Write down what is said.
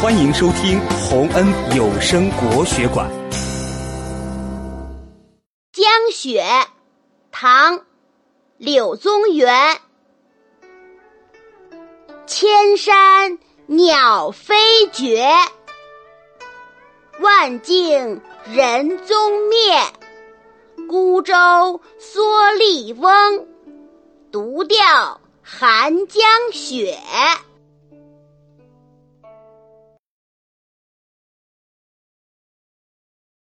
欢迎收听洪恩有声国学馆。江雪唐柳宗元。千山鸟飞绝万径人踪灭孤舟蓑笠翁独钓寒江雪。